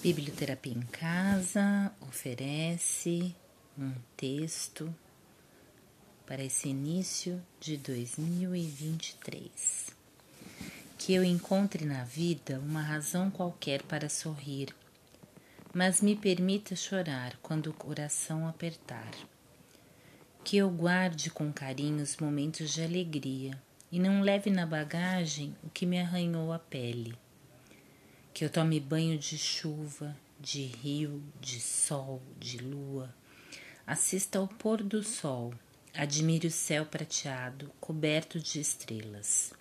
Biblioterapia em Casa oferece um texto para esse início de 2023. Que eu encontre na vida uma razão qualquer para sorrir, mas me permita chorar quando o coração apertar. Que eu guarde com carinho os momentos de alegria e não leve na bagagem o que me arranhou a pele que eu tome banho de chuva, de rio, de sol, de lua. Assista ao pôr do sol, admire o céu prateado, coberto de estrelas.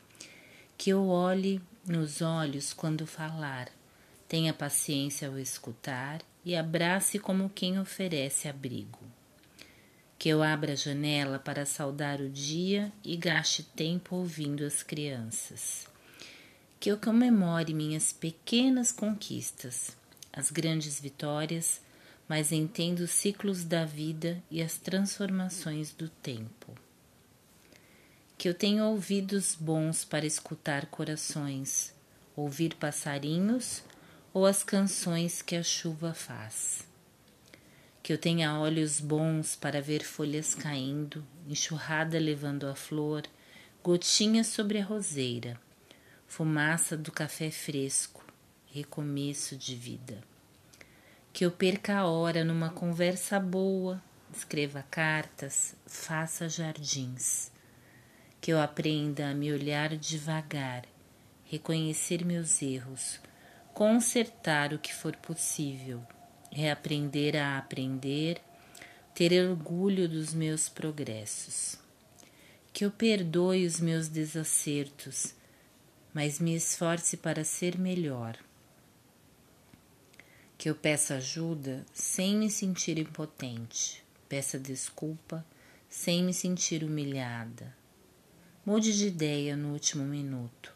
Que eu olhe nos olhos quando falar, tenha paciência ao escutar e abrace como quem oferece abrigo. Que eu abra a janela para saudar o dia e gaste tempo ouvindo as crianças que eu comemore minhas pequenas conquistas, as grandes vitórias, mas entendo os ciclos da vida e as transformações do tempo. Que eu tenha ouvidos bons para escutar corações, ouvir passarinhos ou as canções que a chuva faz. Que eu tenha olhos bons para ver folhas caindo, enxurrada levando a flor, gotinhas sobre a roseira fumaça do café fresco, recomeço de vida. Que eu perca a hora numa conversa boa, escreva cartas, faça jardins. Que eu aprenda a me olhar devagar, reconhecer meus erros, consertar o que for possível, reaprender a aprender, ter orgulho dos meus progressos. Que eu perdoe os meus desacertos mas me esforce para ser melhor. Que eu peça ajuda sem me sentir impotente, peça desculpa sem me sentir humilhada. Mude de ideia no último minuto.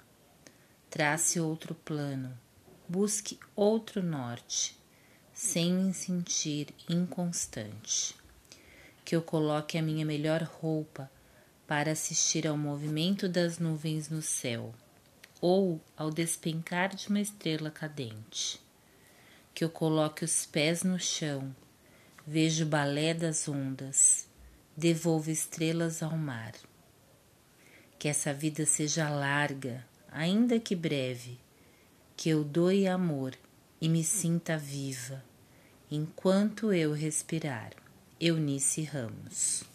Trace outro plano, busque outro norte, sem me sentir inconstante. Que eu coloque a minha melhor roupa para assistir ao movimento das nuvens no céu ou ao despencar de uma estrela cadente. Que eu coloque os pés no chão, vejo o balé das ondas, devolvo estrelas ao mar. Que essa vida seja larga, ainda que breve, que eu doe amor e me sinta viva, enquanto eu respirar. Eunice Ramos